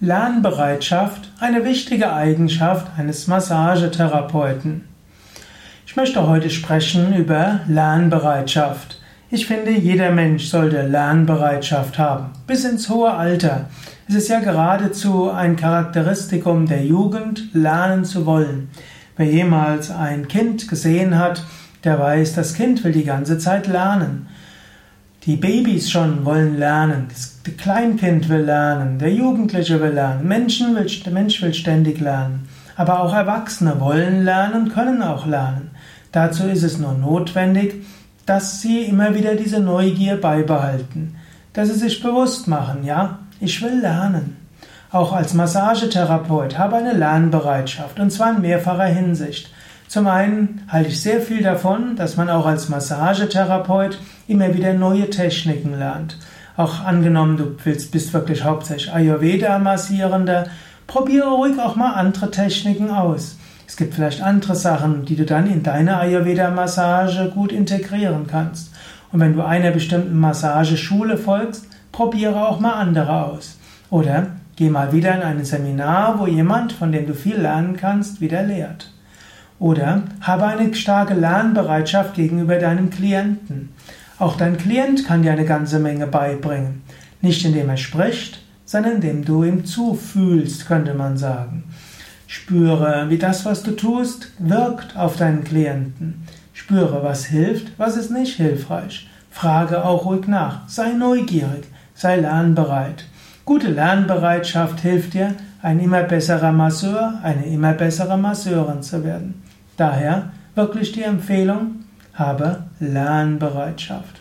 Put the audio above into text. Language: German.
Lernbereitschaft eine wichtige Eigenschaft eines Massagetherapeuten. Ich möchte heute sprechen über Lernbereitschaft. Ich finde, jeder Mensch sollte Lernbereitschaft haben, bis ins hohe Alter. Es ist ja geradezu ein Charakteristikum der Jugend, lernen zu wollen. Wer jemals ein Kind gesehen hat, der weiß, das Kind will die ganze Zeit lernen. Die Babys schon wollen lernen, das Kleinkind will lernen, der Jugendliche will lernen, Menschen will, der Mensch will ständig lernen. Aber auch Erwachsene wollen lernen, können auch lernen. Dazu ist es nur notwendig, dass sie immer wieder diese Neugier beibehalten, dass sie sich bewusst machen, ja, ich will lernen. Auch als Massagetherapeut habe eine Lernbereitschaft, und zwar in mehrfacher Hinsicht. Zum einen halte ich sehr viel davon, dass man auch als Massagetherapeut immer wieder neue Techniken lernt. Auch angenommen, du willst, bist wirklich hauptsächlich Ayurveda-Massierender, probiere ruhig auch mal andere Techniken aus. Es gibt vielleicht andere Sachen, die du dann in deine Ayurveda-Massage gut integrieren kannst. Und wenn du einer bestimmten Massageschule folgst, probiere auch mal andere aus. Oder geh mal wieder in ein Seminar, wo jemand, von dem du viel lernen kannst, wieder lehrt. Oder habe eine starke Lernbereitschaft gegenüber deinem Klienten. Auch dein Klient kann dir eine ganze Menge beibringen. Nicht indem er spricht, sondern indem du ihm zufühlst, könnte man sagen. Spüre, wie das, was du tust, wirkt auf deinen Klienten. Spüre, was hilft, was ist nicht hilfreich. Frage auch ruhig nach. Sei neugierig, sei lernbereit. Gute Lernbereitschaft hilft dir, ein immer besserer Masseur, eine immer bessere Masseurin zu werden. Daher wirklich die Empfehlung, habe Lernbereitschaft.